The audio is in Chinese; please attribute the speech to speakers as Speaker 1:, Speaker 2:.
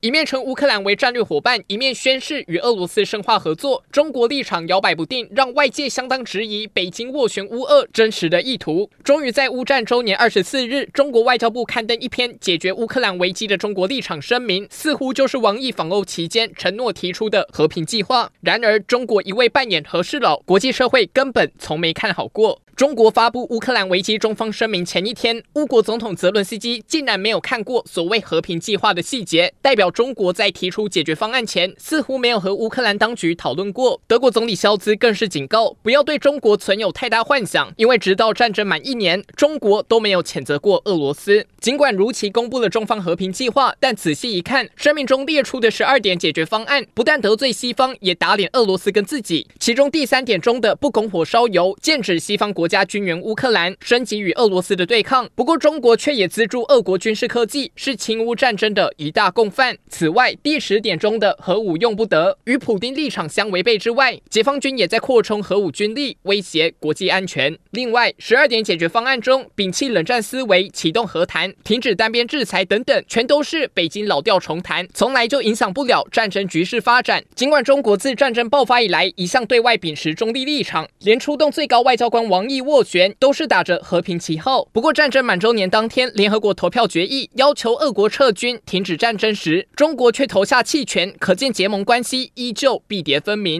Speaker 1: 一面称乌克兰为战略伙伴，一面宣誓与俄罗斯深化合作，中国立场摇摆不定，让外界相当质疑北京斡旋乌俄真实的意图。终于在乌战周年二十四日，中国外交部刊登一篇解决乌克兰危机的中国立场声明，似乎就是王毅访欧期间承诺提出的和平计划。然而，中国一味扮演和事佬，国际社会根本从没看好过。中国发布乌克兰危机中方声明前一天，乌国总统泽伦斯基竟然没有看过所谓和平计划的细节，代表中国在提出解决方案前，似乎没有和乌克兰当局讨论过。德国总理肖兹更是警告，不要对中国存有太大幻想，因为直到战争满一年，中国都没有谴责过俄罗斯。尽管如期公布了中方和平计划，但仔细一看，声明中列出的十二点解决方案，不但得罪西方，也打脸俄罗斯跟自己。其中第三点中的不拱火烧油，剑指西方国家军援乌克兰，升级与俄罗斯的对抗。不过中国却也资助俄国军事科技，是侵乌战争的一大共犯。此外，第十点中的核武用不得，与普丁立场相违背之外，解放军也在扩充核武军力，威胁国际安全。另外，十二点解决方案中，摒弃冷战思维，启动和谈。停止单边制裁等等，全都是北京老调重弹，从来就影响不了战争局势发展。尽管中国自战争爆发以来一向对外秉持中立立场，连出动最高外交官王毅斡旋都是打着和平旗号。不过，战争满周年当天，联合国投票决议要求俄国撤军、停止战争时，中国却投下弃权，可见结盟关系依旧壁叠分明。